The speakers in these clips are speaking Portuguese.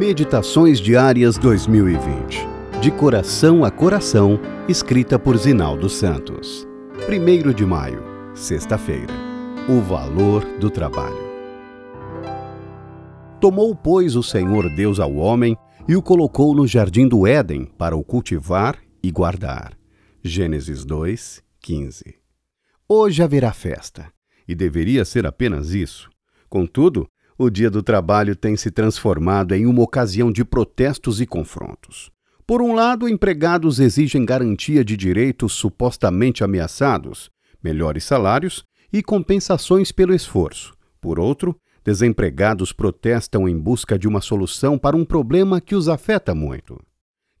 Meditações Diárias 2020. De coração a coração, escrita por Zinaldo Santos. 1 de maio, sexta-feira. O valor do trabalho. Tomou, pois, o Senhor Deus ao homem e o colocou no jardim do Éden para o cultivar e guardar. Gênesis 2, 15. Hoje haverá festa, e deveria ser apenas isso. Contudo, o Dia do Trabalho tem se transformado em uma ocasião de protestos e confrontos. Por um lado, empregados exigem garantia de direitos supostamente ameaçados, melhores salários e compensações pelo esforço. Por outro, desempregados protestam em busca de uma solução para um problema que os afeta muito.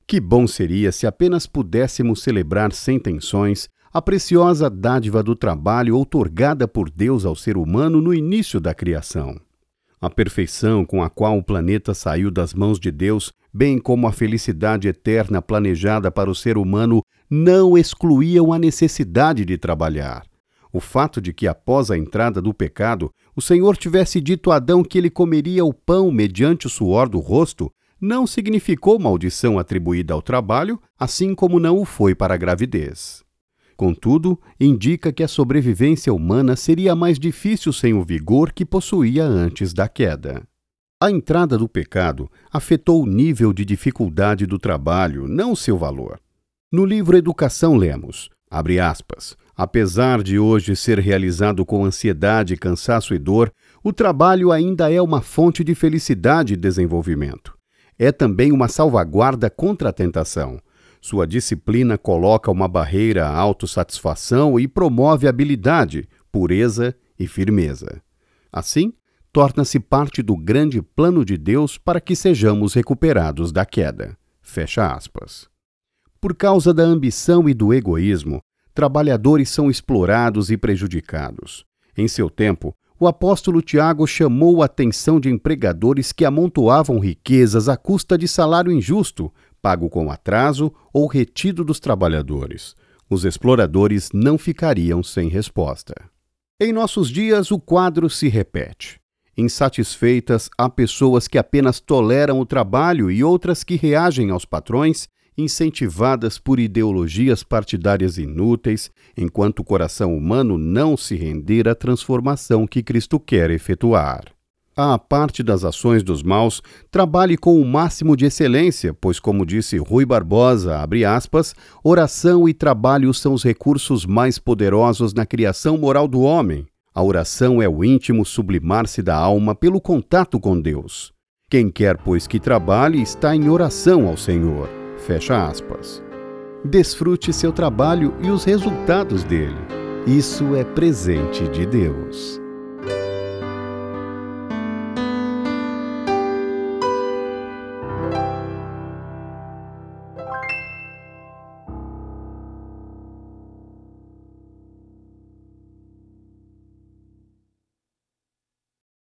Que bom seria se apenas pudéssemos celebrar sem tensões a preciosa dádiva do trabalho outorgada por Deus ao ser humano no início da criação. A perfeição com a qual o planeta saiu das mãos de Deus, bem como a felicidade eterna planejada para o ser humano, não excluíam a necessidade de trabalhar. O fato de que, após a entrada do pecado, o Senhor tivesse dito a Adão que ele comeria o pão mediante o suor do rosto, não significou maldição atribuída ao trabalho, assim como não o foi para a gravidez. Contudo, indica que a sobrevivência humana seria mais difícil sem o vigor que possuía antes da queda. A entrada do pecado afetou o nível de dificuldade do trabalho, não seu valor. No livro Educação lemos, abre aspas, apesar de hoje ser realizado com ansiedade, cansaço e dor, o trabalho ainda é uma fonte de felicidade e desenvolvimento. É também uma salvaguarda contra a tentação sua disciplina coloca uma barreira à autossatisfação e promove habilidade, pureza e firmeza. Assim, torna-se parte do grande plano de Deus para que sejamos recuperados da queda. Fecha aspas. Por causa da ambição e do egoísmo, trabalhadores são explorados e prejudicados. Em seu tempo, o apóstolo Tiago chamou a atenção de empregadores que amontoavam riquezas à custa de salário injusto, pago com atraso ou retido dos trabalhadores. Os exploradores não ficariam sem resposta. Em nossos dias, o quadro se repete. Insatisfeitas, há pessoas que apenas toleram o trabalho e outras que reagem aos patrões, incentivadas por ideologias partidárias inúteis, enquanto o coração humano não se render à transformação que Cristo quer efetuar à parte das ações dos maus, trabalhe com o máximo de excelência, pois, como disse Rui Barbosa, abre aspas, oração e trabalho são os recursos mais poderosos na criação moral do homem. A oração é o íntimo sublimar-se da alma pelo contato com Deus. Quem quer, pois, que trabalhe, está em oração ao Senhor. Fecha aspas. Desfrute seu trabalho e os resultados dele. Isso é presente de Deus.